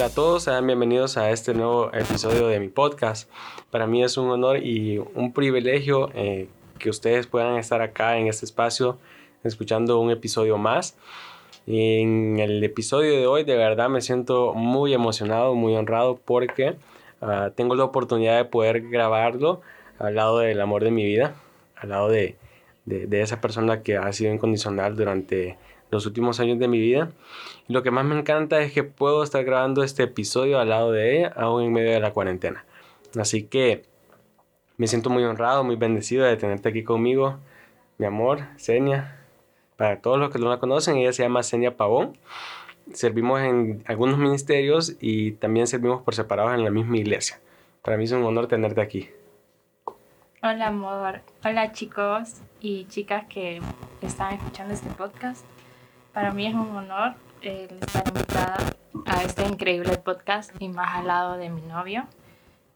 Hola a todos, sean bienvenidos a este nuevo episodio de mi podcast. Para mí es un honor y un privilegio eh, que ustedes puedan estar acá en este espacio escuchando un episodio más. En el episodio de hoy de verdad me siento muy emocionado, muy honrado porque ah, tengo la oportunidad de poder grabarlo al lado del amor de mi vida, al lado de, de esa persona que ha sido incondicional durante los últimos años de mi vida. Lo que más me encanta es que puedo estar grabando este episodio al lado de ella, aún en medio de la cuarentena. Así que me siento muy honrado, muy bendecido de tenerte aquí conmigo, mi amor, Senia. Para todos los que no la conocen, ella se llama Senia Pavón. Servimos en algunos ministerios y también servimos por separados en la misma iglesia. Para mí es un honor tenerte aquí. Hola amor, hola chicos y chicas que están escuchando este podcast. Para mí es un honor eh, estar invitada a este increíble podcast y más al lado de mi novio,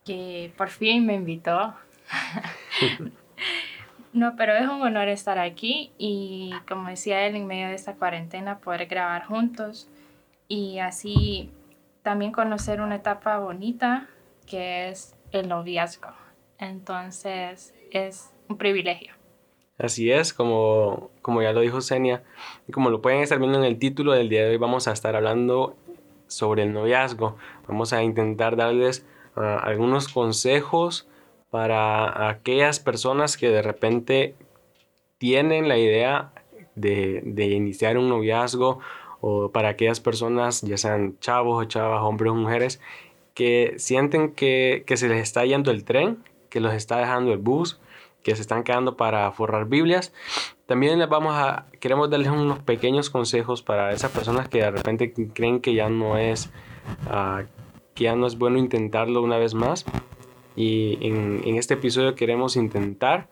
que por fin me invitó. no, pero es un honor estar aquí y como decía él, en medio de esta cuarentena, poder grabar juntos y así también conocer una etapa bonita que es el noviazgo. Entonces es un privilegio. Así es, como, como ya lo dijo Senia, y como lo pueden estar viendo en el título del día de hoy, vamos a estar hablando sobre el noviazgo. Vamos a intentar darles ah, algunos consejos para aquellas personas que de repente tienen la idea de, de, iniciar un noviazgo o para aquellas personas, ya sean chavos o chavas, hombres o mujeres, que sienten que, que se les está yendo el tren, que los está dejando el bus que se están quedando para forrar Biblias. También les vamos a, queremos darles unos pequeños consejos para esas personas que de repente creen que ya no es, uh, que ya no es bueno intentarlo una vez más. Y en, en este episodio queremos intentar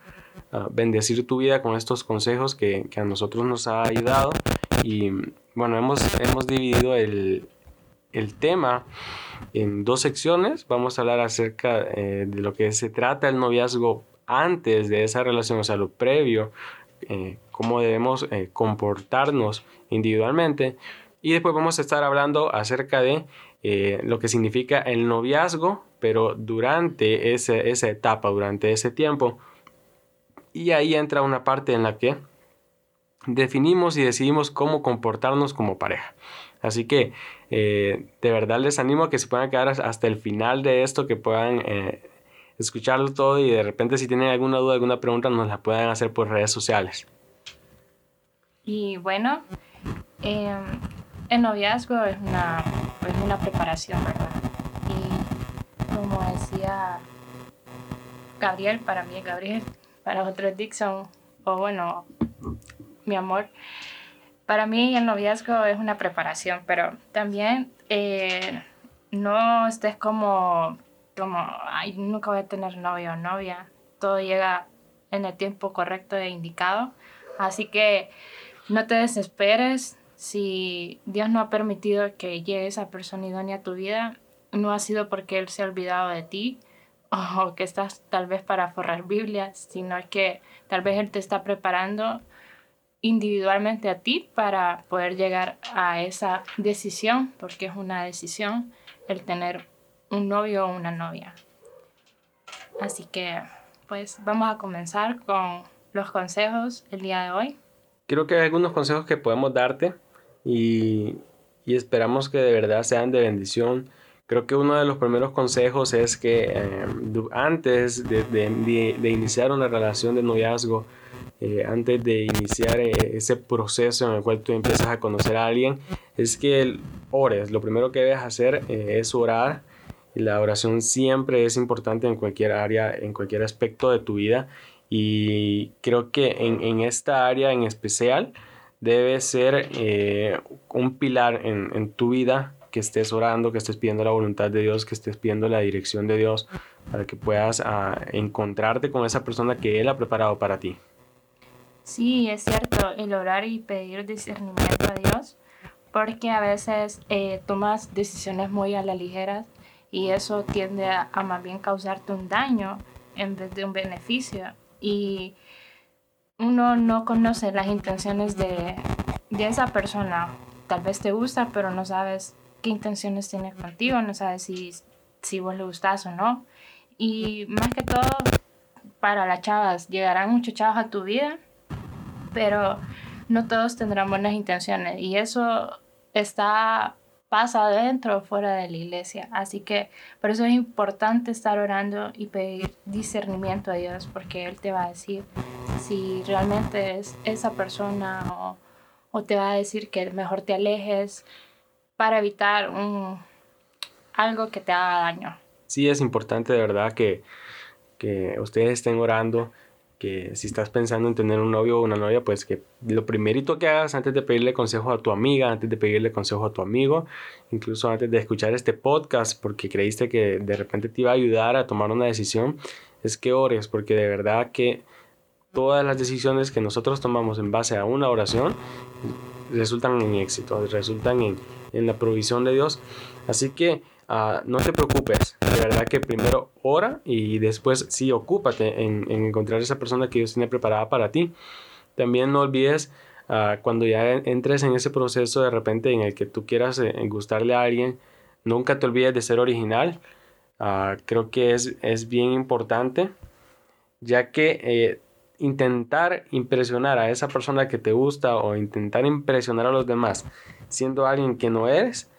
uh, bendecir tu vida con estos consejos que, que, a nosotros nos ha ayudado. Y bueno, hemos, hemos dividido el, el tema en dos secciones. Vamos a hablar acerca eh, de lo que se trata el noviazgo antes de esa relación, o sea, lo previo, eh, cómo debemos eh, comportarnos individualmente. Y después vamos a estar hablando acerca de eh, lo que significa el noviazgo, pero durante ese, esa etapa, durante ese tiempo. Y ahí entra una parte en la que definimos y decidimos cómo comportarnos como pareja. Así que de verdad les animo a que se puedan quedar hasta el final de esto, que puedan escucharlo todo y de repente si tienen alguna duda, alguna pregunta, nos la pueden hacer por redes sociales. Y bueno, em, el noviazgo es una, es una preparación, ¿verdad? Y como decía Gabriel, para mí es Gabriel, para otros Dixon, o bueno, mi amor, para mí el noviazgo es una preparación, pero también eh, no estés como como, ay, nunca voy a tener novio o novia. Todo llega en el tiempo correcto e indicado. Así que no te desesperes. Si Dios no ha permitido que llegue esa persona idónea a tu vida, no ha sido porque Él se ha olvidado de ti o que estás tal vez para forrar Biblias, sino que tal vez Él te está preparando individualmente a ti para poder llegar a esa decisión, porque es una decisión el tener un novio o una novia. Así que, pues vamos a comenzar con los consejos el día de hoy. Creo que hay algunos consejos que podemos darte y, y esperamos que de verdad sean de bendición. Creo que uno de los primeros consejos es que eh, antes de, de, iniciar una relación de noviazgo, eh, antes de iniciar eh, ese proceso en el cual tú empiezas a conocer a alguien, es que ores. Lo primero que debes hacer es orar la oración siempre es importante en cualquier área, en cualquier aspecto de tu vida. Y creo que en, esta área en especial debe ser eh, un pilar en, tu vida que estés orando, que estés pidiendo la voluntad de Dios, que estés pidiendo la dirección de Dios para que puedas ah, encontrarte con esa persona que Él ha preparado para ti. Sí, es cierto, el orar y pedir discernimiento a Dios, porque a veces eh, tomas decisiones muy a la ligera y eso tiende a, más bien causarte un daño en vez de un beneficio. Y uno no conoce las intenciones de, de esa persona. Tal vez te gusta, pero no sabes qué intenciones tiene contigo, no sabe si, si vos le gustás o no. Y más que todo, para las chavas, llegarán muchos chavos a tu vida, pero no todos tendrán buenas intenciones. Y eso está pasa dentro o fuera de la iglesia. Así que por eso es importante estar orando y pedir discernimiento a Dios, porque Él te va a decir si realmente es esa persona o, o te va a decir que mejor te alejes para evitar un, algo que te haga daño. Sí, es importante de verdad que, que ustedes estén orando que si estás pensando en tener un novio o una novia, pues que lo primerito que hagas antes de pedirle consejo a tu amiga, antes de pedirle consejo a tu amigo, incluso antes de escuchar este podcast, porque creíste que de repente te iba a ayudar a tomar una decisión, es que ores, porque de verdad que todas las decisiones que nosotros tomamos en base a una oración resultan en éxito, resultan en, en la provisión de Dios. Así que Ah, no te preocupes, que primero ora y después sí ocúpate en, encontrar esa persona que Dios tiene preparada para ti. También no olvides ah, cuando ya entres en ese proceso de repente en el que tú quieras eh, gustarle a alguien, nunca te olvides de ser original. Ah, creo que es, es, bien importante, ya que eh, intentar impresionar a esa persona que te gusta o intentar impresionar a los demás siendo alguien que no eres,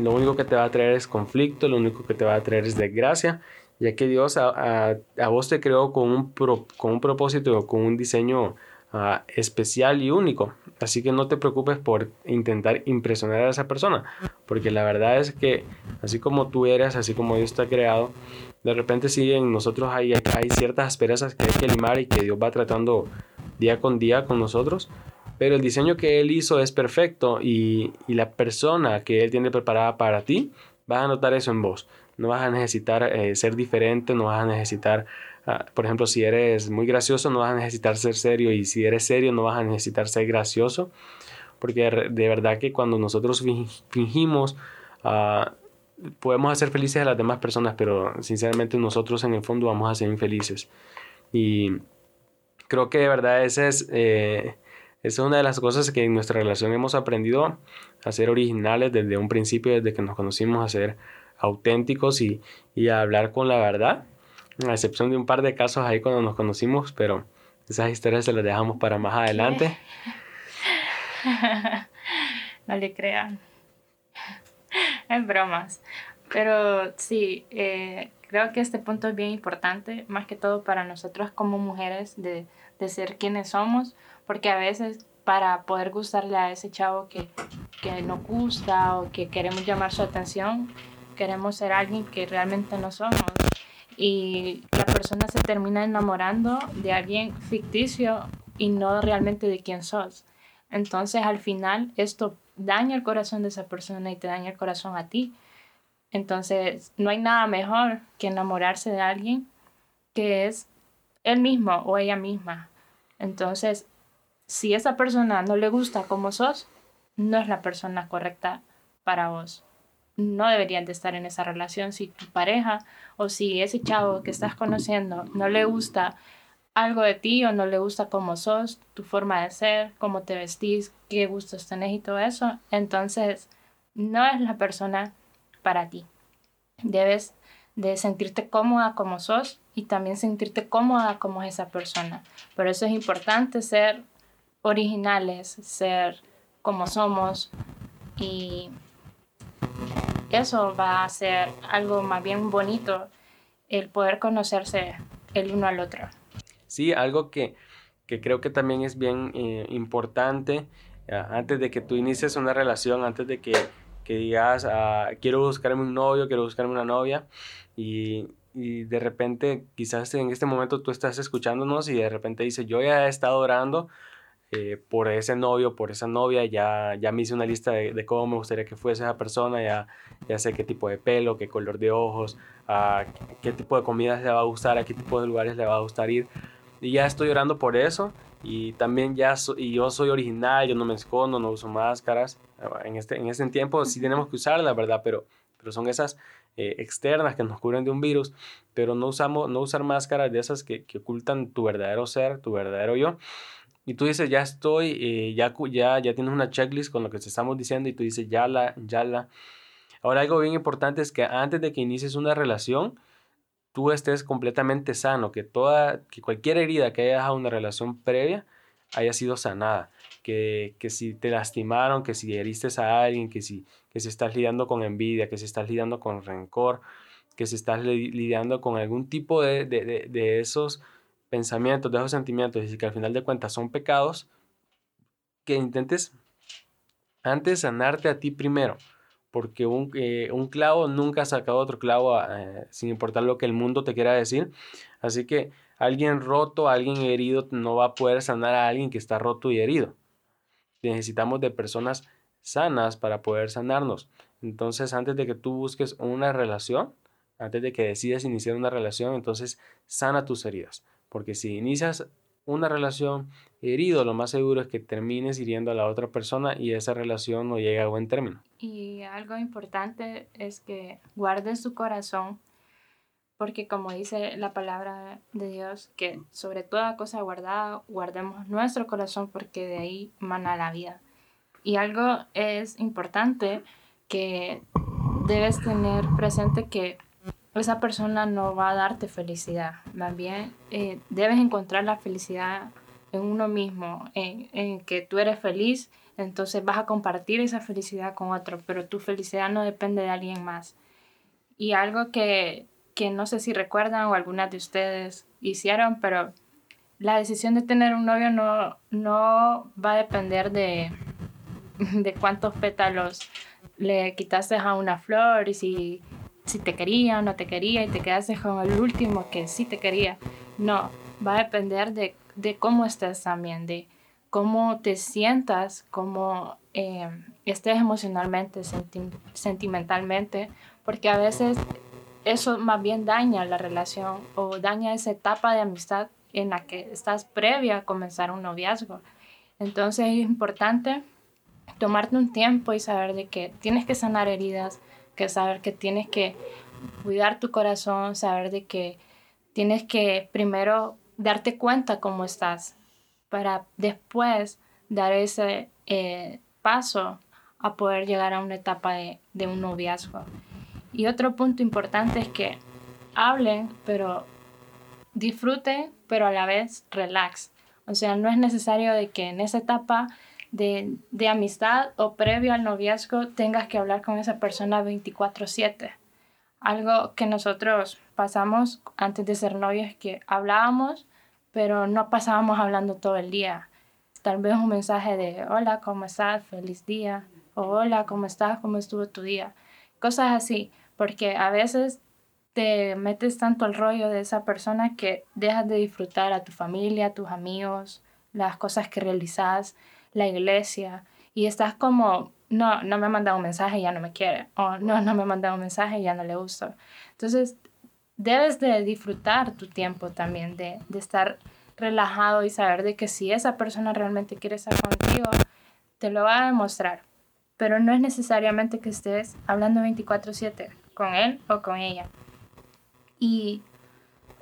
lo único que te va a traer es conflicto, lo único que te va a traer es desgracia, ya que Dios a, vos te creó con un, con un propósito, con un diseño ah, especial y único. Así que no te preocupes por intentar impresionar a esa persona, porque la verdad es que así como tú eres, así como Dios te ha creado, de repente sí en nosotros hay, hay ciertas asperezas que hay que limar y que Dios va tratando día con día con nosotros, pero el diseño que él hizo es perfecto y, la persona que él tiene preparada para ti, vas a notar eso en vos. No vas a necesitar eh, ser diferente, no vas a necesitar, ah, por ejemplo, si eres muy gracioso, no vas a necesitar ser serio y si eres serio, no vas a necesitar ser gracioso. Porque de verdad que cuando nosotros fingimos, ah, podemos hacer felices a las demás personas, pero sinceramente nosotros en el fondo vamos a ser infelices. Y creo que de verdad ese es... Eh, esa es una de las cosas que en nuestra relación hemos aprendido a ser originales desde un principio, desde que nos conocimos, a ser auténticos y, a hablar con la verdad, a excepción de un par de casos ahí cuando nos conocimos, pero esas historias se las dejamos para más adelante. no le crean. Es bromas. Pero sí, eh, creo que este punto es bien importante, más que todo para nosotros como mujeres, de, de ser quienes somos, porque a veces para poder gustarle a ese chavo que, que nos gusta o que queremos llamar su atención, queremos ser alguien que realmente no somos. Y la persona se termina enamorando de alguien ficticio y no realmente de quién sos. Entonces al final esto daña el corazón de esa persona y te daña el corazón a ti. Entonces no hay nada mejor que enamorarse de alguien que es él mismo o ella misma. Entonces si esa persona no le gusta como sos, no es la persona correcta para vos. No deberían de estar en esa relación si tu pareja o si ese chavo que estás conociendo no le gusta algo de ti o no le gusta cómo sos, tu forma de ser, cómo te vestís, qué gustos tenés y todo eso, entonces no es la persona para ti. Debes de sentirte cómoda como sos y también sentirte cómoda como esa persona. Por eso es importante ser originales, ser como somos y eso va a ser algo más bien bonito, el poder conocerse el uno al otro. Sí, algo que, creo que también es bien eh, importante eh, antes de que tú inicies una relación, antes de que, digas, ah, quiero buscarme un novio, quiero buscarme una novia y, y de repente quizás en este momento tú estás escuchándonos y de repente dices, yo ya he estado orando eh, por ese novio, por esa novia, ya, ya me hice una lista de, cómo me gustaría que fuese esa persona, ya, ya sé qué tipo de pelo, qué color de ojos, a qué tipo de comida le va a gustar, a qué tipo de lugares le va a gustar ir. Y ya estoy orando por eso. Y también ya y yo soy original, yo no me escondo, no uso máscaras. En este, en este tiempo sí tenemos que usarla, ¿verdad? Pero, pero son esas eh, externas que nos cubren de un virus. Pero no, usamos, no usar máscaras de esas que, que ocultan tu verdadero ser, tu verdadero yo. Y tú dices, ya estoy, eh, ya, ya, ya tienes una checklist con lo que te estamos diciendo y tú dices, ya la, ya la. Ahora algo bien importante es que antes de que inicies una relación, tú estés completamente sano, que, toda, que cualquier herida que haya dejado una relación previa haya sido sanada, que, que, si te lastimaron, que si heriste a alguien, que si, que si estás lidiando con envidia, que si estás lidiando con rencor, que si estás lidiando con algún tipo de, de, de, de esos pensamientos, de esos sentimientos, y que al final de cuentas son pecados, que intentes antes sanarte a ti primero porque un, eh, un clavo nunca ha sacado otro clavo eh, sin importar lo que el mundo te quiera decir. Así que alguien roto, alguien herido no va a poder sanar a alguien que está roto y herido. Necesitamos de personas sanas para poder sanarnos. Entonces, antes de que tú busques una relación, antes de que decidas iniciar una relación, entonces sana tus heridas. Porque si inicias una relación herido, lo más seguro es que termines hiriendo a la otra persona y esa relación no llega a buen término. Y algo importante es que guardes su corazón, porque como dice la palabra de Dios, que sobre toda cosa guardada, guardemos nuestro corazón porque de ahí mana la vida. Y algo es importante que debes tener presente que esa persona no va a darte felicidad. Más bien, eh, debes encontrar la felicidad en uno mismo, en, en, que tú eres feliz, entonces vas a compartir esa felicidad con otro, pero tu felicidad no depende de alguien más. Y algo que, que no sé si recuerdan o algunas de ustedes hicieron, pero la decisión de tener un novio no, no va a depender de, de cuántos pétalos le quitaste a una flor y si si te quería o no te quería y te quedaste con el último que sí te quería. No, va a depender de, de cómo estés también, de cómo te sientas, cómo eh, estés emocionalmente, sentimentalmente, porque a veces eso más bien daña la relación o daña esa etapa de amistad en la que estás previa a comenzar un noviazgo. Entonces es importante tomarte un tiempo y saber de que tienes que sanar heridas, que saber que tienes que cuidar tu corazón, saber de que tienes que primero darte cuenta cómo estás para después dar ese eh, paso a poder llegar a una etapa de, de un noviazgo. Y otro punto importante es que hablen, pero disfruten, pero a la vez relax. O sea, no es necesario de que en esa etapa de, de amistad o previo al noviazgo tengas que hablar con esa persona 24/7. Algo que nosotros pasamos antes de ser novios que hablábamos, pero no pasábamos hablando todo el día. Tal vez un mensaje de hola, ¿cómo estás? Feliz día. O hola, ¿cómo estás? ¿Cómo estuvo tu día? Cosas así, porque a veces te metes tanto al rollo de esa persona que dejas de disfrutar a tu familia, a tus amigos, las cosas que realizas la iglesia y estás como, no, no me ha mandado un mensaje ya no me quiere, o no, no me ha mandado un mensaje ya no le gusta. Entonces, debes de disfrutar tu tiempo también, de, de estar relajado y saber de que si esa persona realmente quiere estar contigo, te lo va a demostrar. Pero no es necesariamente que estés hablando 24/7 con él o con ella. Y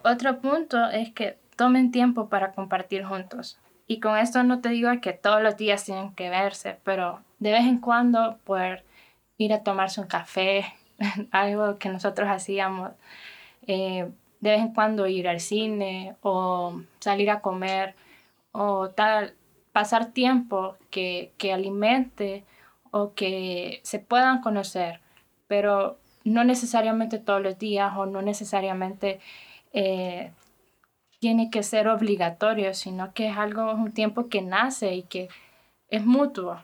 otro punto es que tomen tiempo para compartir juntos. Y con esto no te digo que todos los días tienen que verse, pero de vez en cuando poder ir a tomarse un café, algo que nosotros hacíamos, eh, de vez en cuando ir al cine o salir a comer o tal, pasar tiempo que, que alimente o que se puedan conocer, pero no necesariamente todos los días o no necesariamente eh, tiene que ser obligatorio, sino que es algo, un tiempo que nace y que es mutuo.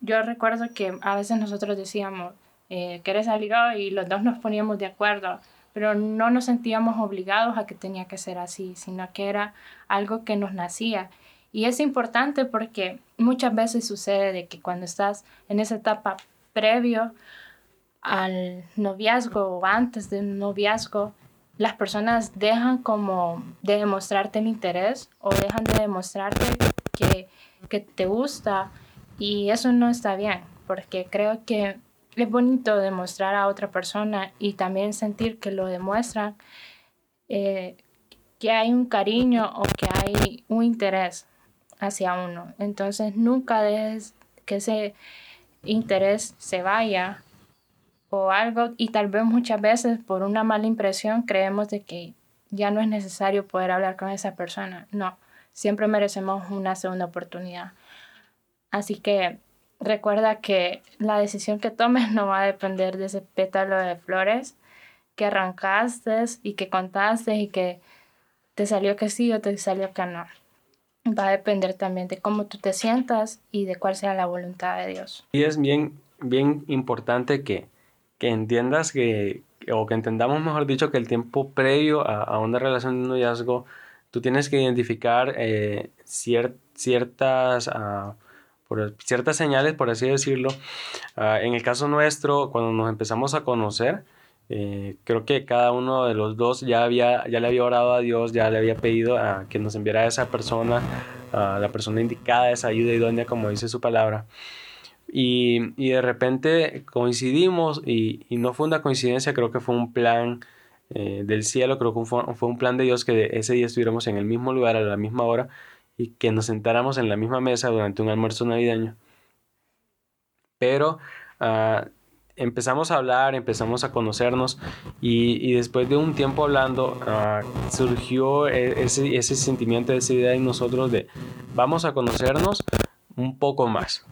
yo recuerdo que a veces nosotros decíamos, eh, ¿quieres salir hoy? Y los dos nos poníamos de acuerdo, pero no nos sentíamos obligados a que tenía que ser así, sino que era algo que nos nacía. Y es importante porque muchas veces sucede de que cuando estás en esa etapa previo al noviazgo o antes del noviazgo, las personas dejan como de demostrarte el interés o dejan de demostrarte que, que te gusta y eso no está bien porque creo que es bonito demostrar a otra persona y también sentir que lo demuestran, eh, que hay un cariño o que hay un interés hacia uno. Entonces nunca dejes que ese interés se vaya o algo y tal vez muchas veces por una mala impresión creemos de que ya no es necesario poder hablar con esa persona. No, siempre merecemos una segunda oportunidad. Así que recuerda que la decisión que tomes no va a depender de ese pétalo de flores que arrancaste y que contaste y que te salió que sí o te salió que no. Va a depender también de cómo tú te sientas y de cuál sea la voluntad de Dios. Y es bien, bien importante que, que entiendas que, o que entendamos, mejor dicho, que el tiempo previo a, una relación de noviazgo, tú tienes que identificar eh, ciertas, uh, por, ciertas señales, por así decirlo. Ah, en el caso nuestro, cuando nos empezamos a conocer, eh, creo que cada uno de los dos ya, había, ya le había orado a Dios, ya le había pedido a que nos enviara a esa persona, a la persona indicada, esa ayuda idónea, como dice su palabra. Y, y de repente coincidimos y, y, no fue una coincidencia, creo que fue un plan eh, del cielo, creo que fue, fue, un plan de Dios que ese día estuviéramos en el mismo lugar a la misma hora y que nos sentáramos en la misma mesa durante un almuerzo navideño. Pero uh, empezamos a hablar, empezamos a conocernos y, y después de un tiempo hablando uh, surgió e, ese, ese sentimiento, esa idea en nosotros de vamos a conocernos un poco más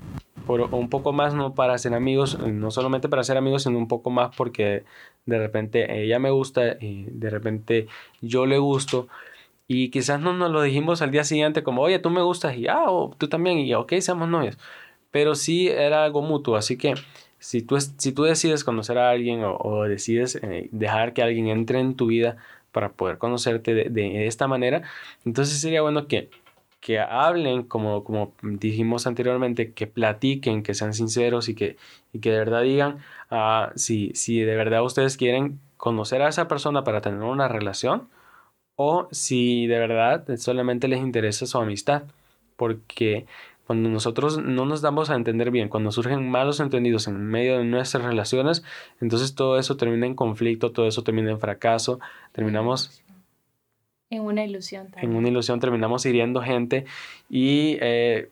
por un poco más no para ser amigos, no solamente para ser amigos, sino un poco más porque de repente ella me gusta y de repente yo le gusto. Y quizás no nos lo dijimos al día siguiente como, oye, tú me gustas y ah, o tú también y ok, seamos novios. Pero sí era algo mutuo, así que si tú, si tú decides conocer a alguien o, decides eh, dejar que alguien entre en tu vida para poder conocerte de esta manera, entonces sería bueno que que hablen, como, como dijimos anteriormente, que platiquen, que sean sinceros y que, y que de verdad digan uh, si, si de verdad ustedes quieren conocer a esa persona para tener una relación o si de verdad solamente les interesa su amistad. Porque cuando nosotros no nos damos a entender bien, cuando surgen malos entendidos en medio de nuestras relaciones, entonces todo eso termina en conflicto, todo eso termina en fracaso, terminamos en una ilusión también. En una ilusión terminamos hiriendo gente y eh,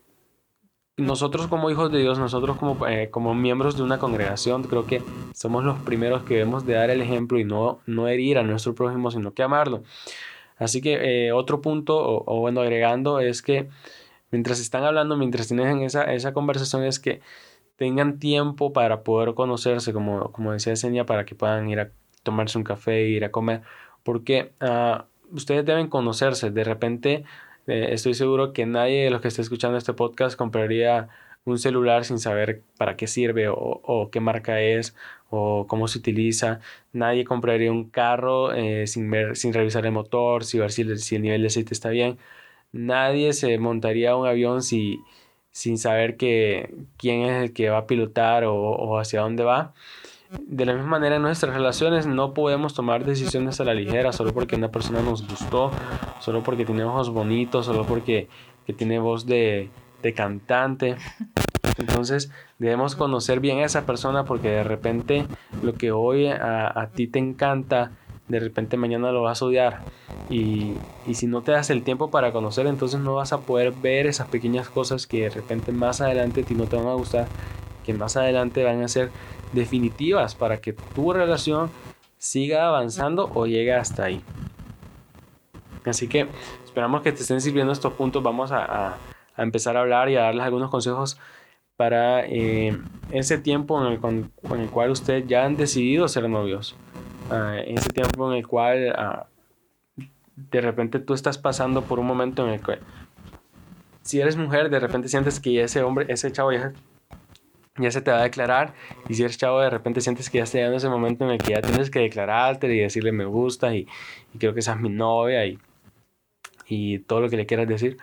nosotros como hijos de Dios, nosotros como, eh, como miembros de una congregación, creo que somos los primeros que debemos de dar el ejemplo y no, no herir a nuestro prójimo, sino que amarlo. Así que eh, otro punto, o, bueno, agregando, es que mientras están hablando, mientras tienen esa, esa conversación, es que tengan tiempo para poder conocerse, como, como decía Senia, para que puedan ir a tomarse un café, ir a comer, porque uh, ustedes deben conocerse. De repente, eh, estoy seguro que nadie de los que esté escuchando este podcast compraría un celular sin saber para qué sirve o, qué marca es o cómo se utiliza. Nadie compraría un carro eh, sin, ver, sin revisar el motor, sin ver si, el nivel de aceite está bien. Nadie se montaría un avión si, sin saber que, quién es el que va a pilotar o hacia dónde va. De la misma manera en nuestras relaciones no podemos tomar decisiones a la ligera solo porque una persona nos gustó, solo porque tiene ojos bonitos, solo porque tiene voz de, de cantante. Entonces debemos conocer bien a esa persona porque de repente lo que hoy a, a ti te encanta, de repente mañana lo vas a odiar. Y, y, si no te das el tiempo para conocer, entonces no vas a poder ver esas pequeñas cosas que de repente más adelante a ti no te van a gustar, que más adelante van a ser definitivas para que tu relación siga avanzando o llegue hasta ahí. Así que esperamos que te estén sirviendo estos puntos. Vamos a, empezar a hablar y a darles algunos consejos para eh, ese tiempo en el, con, el cual ustedes ya han decidido ser novios. Uh, ese tiempo en el cual ah, de repente tú estás pasando por un momento en el que si eres mujer de repente sientes que ese hombre, ese chavo ya ya se te va a declarar. Y si eres chavo de repente sientes que ya está llegando ese momento en el que ya tienes que declararte y decirle me gusta y, y creo que esa es mi novia y, y todo lo que le quieras decir.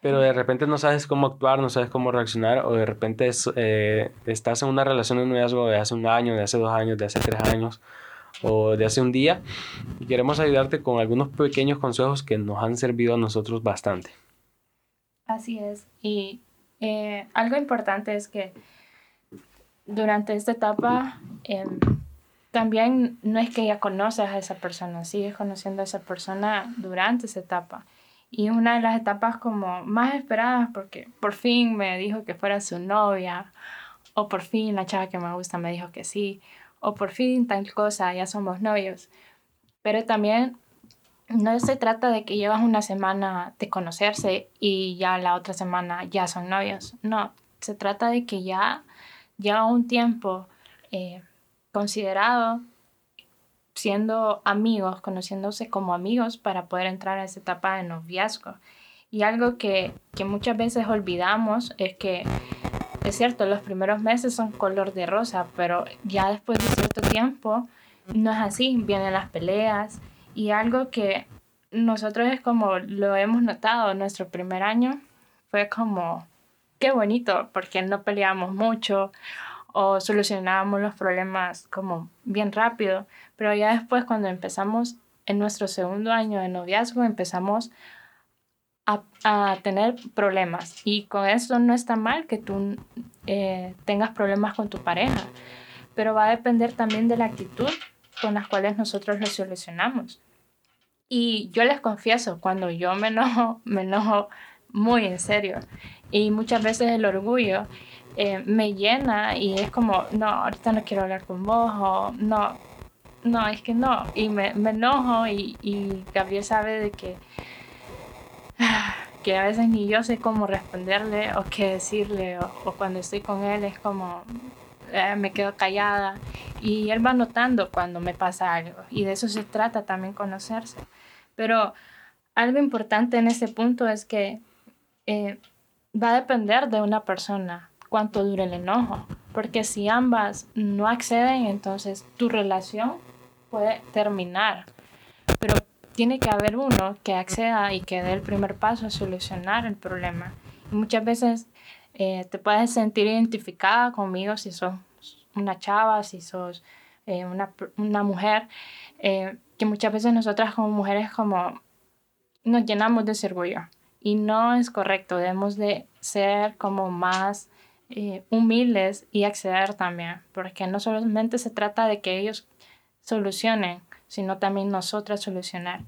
Pero de repente no sabes cómo actuar, no sabes cómo reaccionar o de repente eh, estás en una relación de noviazgo de hace un año, de hace dos años, de hace tres años o de hace un día y queremos ayudarte con algunos pequeños consejos que nos han servido a nosotros bastante. Así es. Y eh, algo importante es que durante esta etapa em, también no es que ya conoces a esa persona, sigues conociendo a esa persona durante esa etapa. Y una de las etapas como más esperadas porque por fin me dijo que fuera su novia, o por fin la chava que me gusta me dijo que sí, o por fin tal cosa, ya somos novios. Pero también no se trata de que llevas una semana de conocerse y ya la otra semana ya son novios. No, se trata de que ya lleva un tiempo eh, considerado siendo amigos, conociéndose como amigos para poder entrar a esa etapa de noviazgo. Y algo que, que muchas veces olvidamos es que es cierto, los primeros meses son color de rosa, pero ya después de cierto tiempo no es así, vienen las peleas y algo que nosotros es como lo hemos notado nuestro primer año fue como qué bonito porque no peleábamos mucho o solucionábamos los problemas como bien rápido, pero ya después cuando empezamos en nuestro segundo año de noviazgo empezamos a, tener problemas y con eso no está mal que tú eh, tengas problemas con tu pareja, pero va a depender también de la actitud con las cuales nosotros lo solucionamos. Y yo les confieso, cuando yo me enojo, me enojo muy en serio. Y muchas veces el orgullo eh, me llena y es como, no, ahorita no quiero hablar con vos, o no, no, es que no. Y me, me enojo y, y Gabriel sabe de que que a veces ni yo sé cómo responderle o qué decirle o, cuando estoy con él es como eh, me quedo callada y él va notando cuando me pasa algo y de eso se trata también conocerse. Pero algo importante en este punto es que eh, va a depender de una persona cuánto dure el enojo, porque si ambas no acceden, entonces tu relación puede terminar. Pero tiene que haber uno que acceda y que dé el primer paso a solucionar el problema. Y muchas veces eh, te puedes sentir identificada conmigo si sos una chava, si sos eh, una, mujer, que muchas veces nosotras como mujeres como nos llenamos de ese orgullo. Y no es correcto, debemos de ser como más humildes y acceder también, porque no solamente se trata de que ellos solucionen, sino también nosotras solucionar.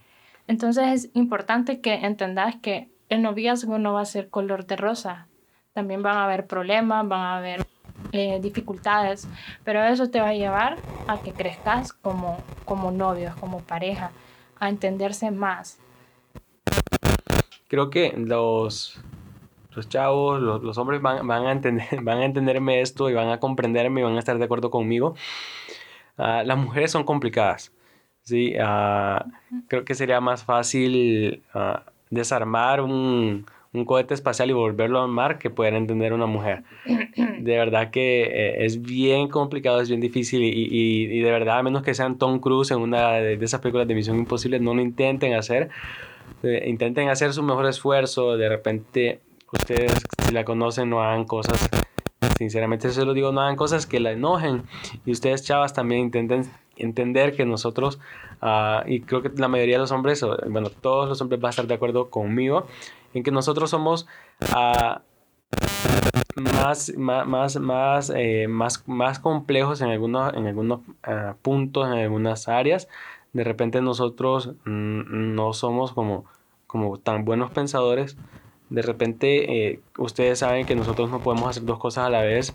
Entonces es importante que entendas que el noviazgo no va a ser color de rosa. También van a haber problemas, van a haber eh, dificultades, pero eso te va a llevar a que crezcas como, como novios, como pareja, a entenderse más. Creo que los, los chavos, los, los hombres van, van, a entender, van a entenderme esto y van a comprenderme y van a estar de acuerdo conmigo. Uh, las mujeres son complicadas. Sí, uh, creo que sería más fácil uh, desarmar un, un, cohete espacial y volverlo a armar que poder entender una mujer. De verdad que eh, es bien complicado, es bien difícil y, y, y, de verdad, a menos que sean Tom Cruise en una de, de esas películas de Misión Imposible, no lo intenten hacer. Eh, intenten hacer su mejor esfuerzo. De repente, ustedes, si la conocen, no hagan cosas sinceramente se lo digo, no hagan cosas que la enojen. Y ustedes, chavas, también intenten entender que nosotros, uh, y creo que la mayoría de los hombres, bueno, todos los hombres van a estar de acuerdo conmigo, en que nosotros somos uh, más, más, más, eh, más, más complejos en algunos, en algunos uh, puntos, en algunas áreas. De repente nosotros mm, no somos como, como tan buenos pensadores. De repente eh, ustedes saben que nosotros no podemos hacer dos cosas a la vez.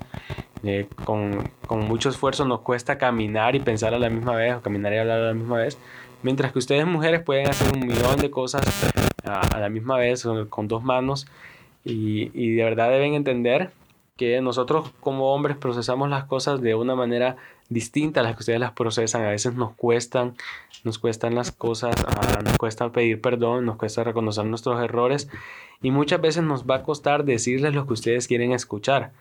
Eh, con, con, mucho esfuerzo nos cuesta caminar y pensar a la misma vez o caminar y hablar a la misma vez. Mientras que ustedes mujeres pueden hacer un millón de cosas a, la misma vez con dos manos y, y, de verdad deben entender que nosotros como hombres procesamos las cosas de una manera distinta a las que ustedes las procesan. A veces nos cuestan, nos cuestan las cosas, uh, nos cuesta pedir perdón, nos cuesta reconocer nuestros errores y muchas veces nos va a costar decirles lo que ustedes quieren escuchar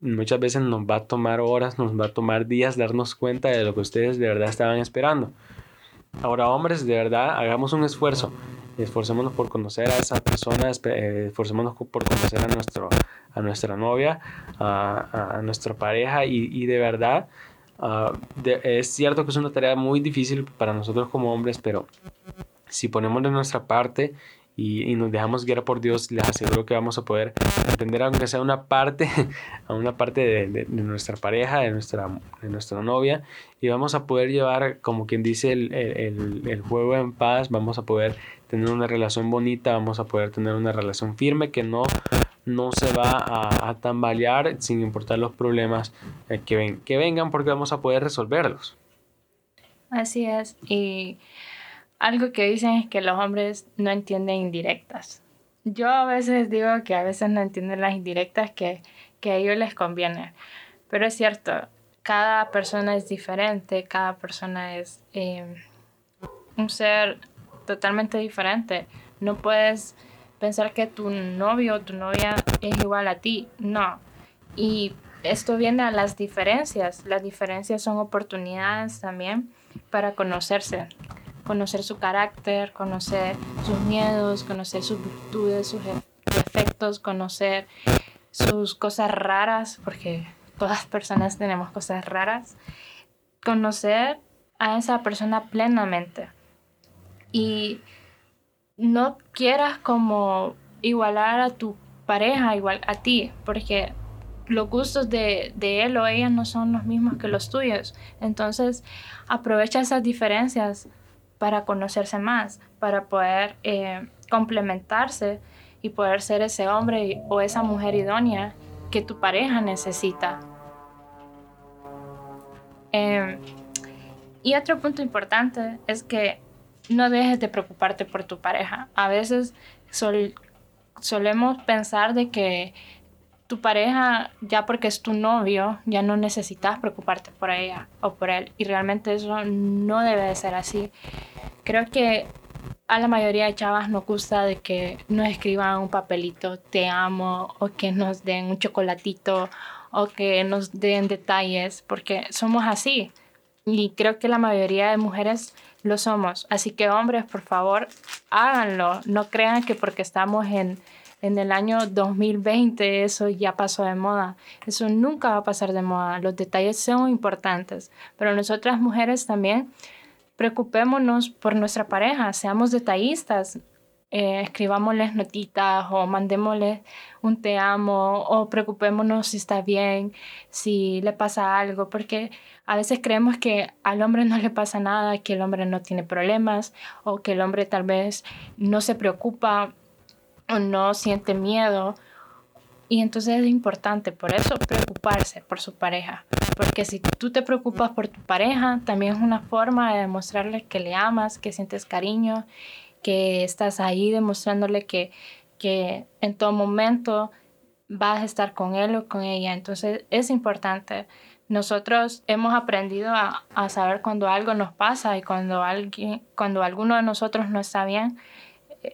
muchas veces nos va a tomar horas, nos va a tomar días darnos cuenta de lo que ustedes de verdad estaban esperando. Ahora, hombres, de verdad, hagamos un esfuerzo. Esforcémonos por conocer a esa persona, eh, esforcémonos por conocer a, nuestro, a nuestra novia, a, a nuestra pareja y, y de verdad, uh, de, es cierto que es una tarea muy difícil para nosotros como hombres, pero si ponemos de nuestra parte y, nos dejamos guiar por Dios, les aseguro que vamos a poder entender, aunque sea una parte, a una parte de, de, nuestra pareja, de nuestra, de nuestra novia, y vamos a poder llevar, como quien dice, el, el, el juego en paz, vamos a poder tener una relación bonita, vamos a poder tener una relación firme que no no se va a, tambalear sin importar los problemas eh, que, ven, que vengan porque vamos a poder resolverlos. Así es. Y algo que dicen es que los hombres no entienden indirectas. Yo a veces digo que a veces no entienden las indirectas que, que a ellos les conviene. Pero es cierto, cada persona es diferente, cada persona es eh, un ser totalmente diferente. No puedes pensar que tu novio o tu novia es igual a ti. No. Y esto viene a las diferencias. Las diferencias son oportunidades también para conocerse. Conocer su carácter, conocer sus miedos, conocer sus virtudes, sus defectos, conocer sus cosas raras, porque todas personas tenemos cosas raras. Conocer a esa persona plenamente. Y no quieras como igualar a tu pareja igual a ti, porque los gustos de, él o ella no son los mismos que los tuyos. Entonces, aprovecha esas diferencias para conocerse más, para poder eh, complementarse y poder ser ese hombre o esa mujer idónea que tu pareja necesita. Em, y otro punto importante es que no dejes de preocuparte por tu pareja. A veces solemos pensar de que tu pareja, ya porque es tu novio, ya no necesitas preocuparte por ella o por él. Y realmente eso no debe de ser así. Creo que a la mayoría de chavas nos gusta de que nos escriban un papelito, te amo, o que nos den un chocolatito, o que nos den detalles, porque somos así. Y creo que la mayoría de mujeres lo somos. Así que hombres, por favor, háganlo. No crean que porque estamos en, en el año 2020 eso ya pasó de moda. Eso nunca va a pasar de moda. Los detalles son importantes. Pero nosotras mujeres también preocupémonos por nuestra pareja, seamos detallistas. Eh, escribámosles notitas o mandémosles un te amo o preocupémonos si está bien, si le pasa algo, porque a veces creemos que al hombre no le pasa nada, que el hombre no tiene problemas o que el hombre tal vez no se preocupa o no siente miedo. Y entonces es importante por eso preocuparse por su pareja. Porque si tú te preocupas por tu pareja, también es una forma de demostrarle que le amas, que sientes cariño que estás ahí demostrándole que, que en todo momento vas a estar con él o con ella. Entonces es importante. Nosotros hemos aprendido a, a saber cuando algo nos pasa y cuando, alguien, cuando alguno de nosotros no está bien.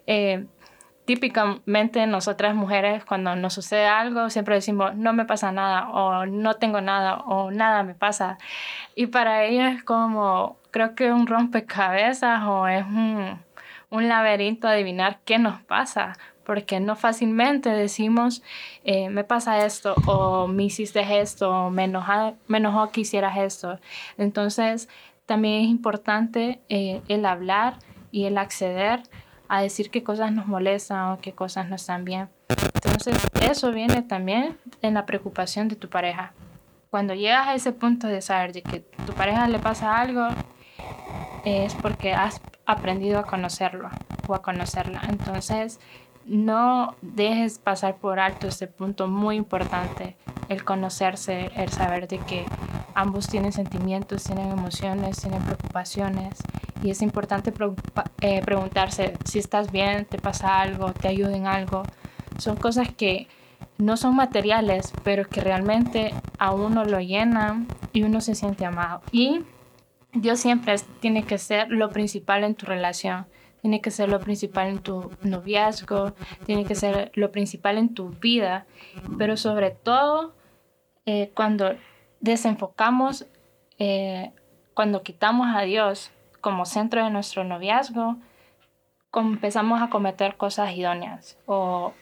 Eh, típicamente nosotras mujeres cuando nos sucede algo siempre decimos no me pasa nada o no tengo nada o nada me pasa y para ella es como creo que un rompecabezas o es un, un laberinto adivinar qué nos pasa, porque no fácilmente decimos, eh, me pasa esto, o me hiciste esto, o me, enojó que hicieras esto. Entonces, también es importante eh, el hablar y el acceder a decir qué cosas nos molestan o qué cosas no están bien. Entonces, eso viene también en la preocupación de tu pareja. Cuando llegas a ese punto de saber de que tu pareja le pasa algo, es porque has aprendido a conocerlo o a conocerla. Entonces, no dejes pasar por alto este punto muy importante, el conocerse, el saber de que ambos tienen sentimientos, tienen emociones, tienen preocupaciones y es importante eh, preguntarse si estás bien, te pasa algo, te ayuda en algo. Son cosas que no son materiales, pero que realmente a uno lo llenan y uno se siente amado. Y Dios siempre tiene que ser lo principal en tu relación, tiene que ser lo principal en tu noviazgo, tiene que ser lo principal en tu vida, pero sobre todo eh, cuando desenfocamos, eh, cuando quitamos a Dios como centro de nuestro noviazgo, empezamos a cometer cosas idóneas o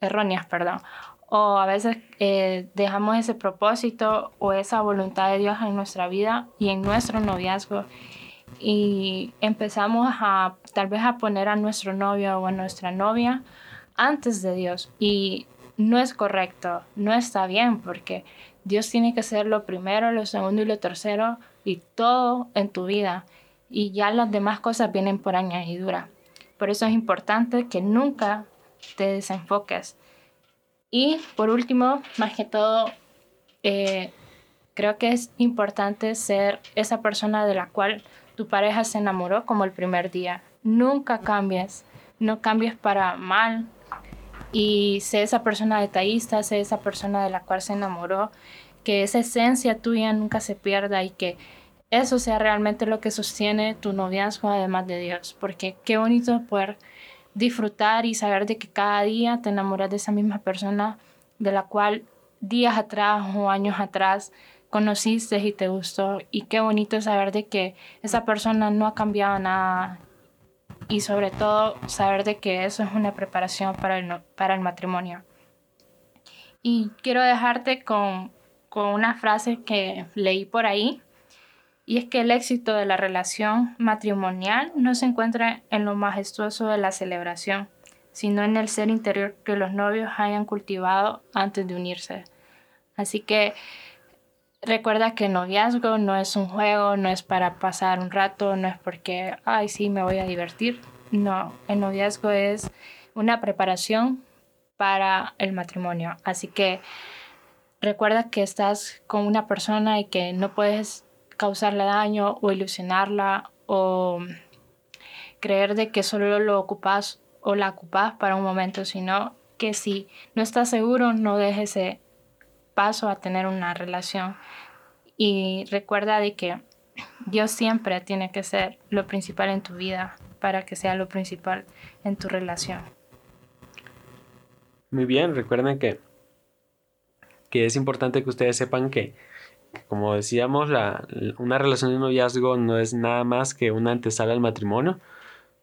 erróneas, perdón, o a veces eh, dejamos ese propósito o esa voluntad de Dios en nuestra vida y en nuestro noviazgo y empezamos a tal vez a poner a nuestro novio o a nuestra novia antes de Dios. Y no es correcto, no está bien porque Dios tiene que ser lo primero, lo segundo y lo tercero y todo en tu vida. Y ya las demás cosas vienen por añadidura. Por eso es importante que nunca te desenfoques Y por último, más que todo, eh, creo que es importante ser esa persona de la cual tu pareja se enamoró como el primer día. Nunca cambies, no cambies para mal. Y sé esa persona detallista, sé esa persona de la cual se enamoró, que esa esencia tuya nunca se pierda y que eso sea realmente lo que sostiene tu noviazgo además de Dios. Porque qué bonito poder disfrutar y saber de que cada día te enamoras de esa misma persona de la cual días atrás o años atrás conociste y te gustó y qué bonito saber de que esa persona no ha cambiado nada y sobre todo saber de que eso es una preparación para el, para el matrimonio. Y quiero dejarte con, con una frase que leí por ahí y es que el éxito de la relación matrimonial no se encuentra en lo majestuoso de la celebración, sino en el ser interior que los novios hayan cultivado antes de unirse. Así que recuerda que el noviazgo no es un juego, no es para pasar un rato, no es porque, ay, sí, me voy a divertir. No, el noviazgo es una preparación para el matrimonio. Así que recuerda que estás con una persona y que no puedes causarle daño o ilusionarla o creer de que solo lo ocupas o la ocupas para un momento, sino que si no estás seguro, no dejes ese paso a tener una relación. Y recuerda de que Dios siempre tiene que ser lo principal en tu vida para que sea lo principal en tu relación. Muy bien, recuerden que, que es importante que ustedes sepan que como decíamos, la, una relación de noviazgo no es nada más que una antesala al matrimonio.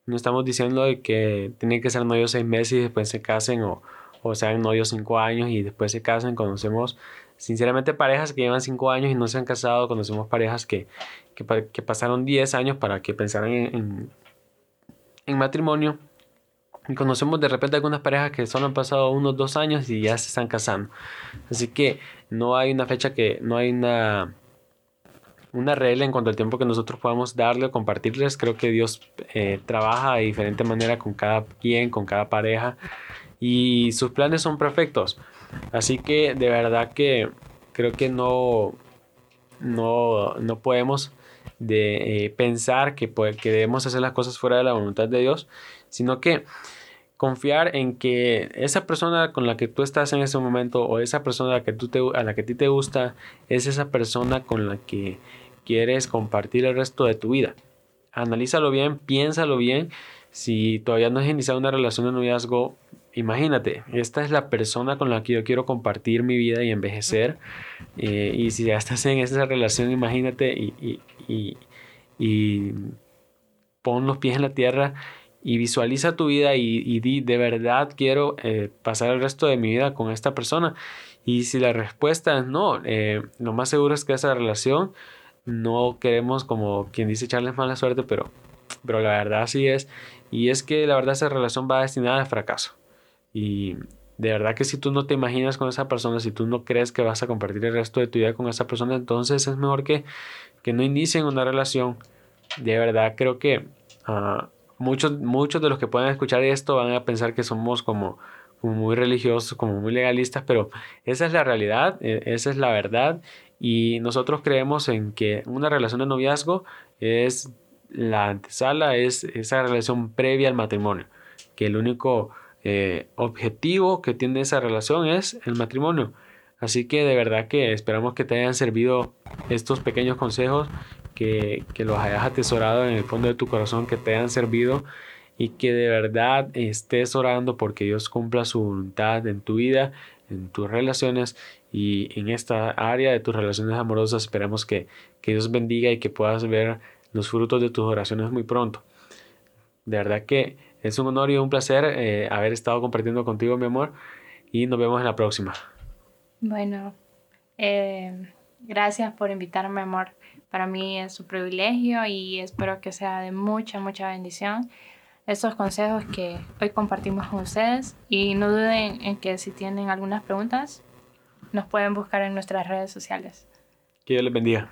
No estamos diciendo de que tienen que ser novios seis meses y después se casen o, o sean novios cinco años y después se casen. Conocemos sinceramente parejas que llevan cinco años y no se han casado. Conocemos parejas que, que, que pasaron diez años para que pensaran en, en, en matrimonio. Conocemos de repente algunas parejas que solo han pasado unos dos años y ya se están casando. Así que no hay una fecha que, no hay una, una regla en cuanto al tiempo que nosotros podamos darle o compartirles. Creo que Dios eh, trabaja de diferente manera con cada quien, con cada pareja. Y sus planes son perfectos. Así que de verdad que creo que no, no, no podemos de, eh, pensar que, que debemos hacer las cosas fuera de la voluntad de Dios, sino que confiar en que esa persona con la que tú estás en ese momento o esa persona a la que, tú te, a la que a ti te gusta es esa persona con la que quieres compartir el resto de tu vida. Analízalo bien, piénsalo bien. Si todavía no has iniciado una relación de noviazgo, imagínate, esta es la persona con la que yo quiero compartir mi vida y envejecer. Eh, y si ya estás en esa relación, imagínate y, y, y, y pon los pies en la tierra y visualiza tu vida y, di, de verdad quiero eh, pasar el resto de mi vida con esta persona. Y si la respuesta es no, eh, lo más seguro es que esa relación no queremos como quien dice echarles mala suerte, pero, pero la verdad así es. Y es que la verdad esa relación va destinada al fracaso. Y de verdad que si tú no te imaginas con esa persona, si tú no crees que vas a compartir el resto de tu vida con esa persona, entonces es mejor que, que no inicien una relación. De verdad creo que... Uh, muchos, muchos de los que puedan escuchar esto van a pensar que somos como, muy religiosos, como muy legalistas, pero esa es la realidad, e, esa es la verdad y nosotros creemos en que una relación de noviazgo es la antesala, es esa relación previa al matrimonio, que el único eh, objetivo que tiene esa relación es el matrimonio. Así que de verdad que esperamos que te hayan servido estos pequeños consejos que, los hayas atesorado en el fondo de tu corazón, que te hayan servido y que de verdad estés orando porque Dios cumpla su voluntad en tu vida, en tus relaciones y en esta área de tus relaciones amorosas. Esperemos que, Dios bendiga y que puedas ver los frutos de tus oraciones muy pronto. De verdad que es un honor y un placer eh, haber estado compartiendo contigo, mi amor, y nos vemos en la próxima. Bueno, eh, gracias por invitarme, amor. Para mí es un privilegio y espero que sea de mucha, mucha bendición estos consejos que hoy compartimos con ustedes. Y no duden en que si tienen algunas preguntas, nos pueden buscar en nuestras redes sociales. Que Dios les bendiga.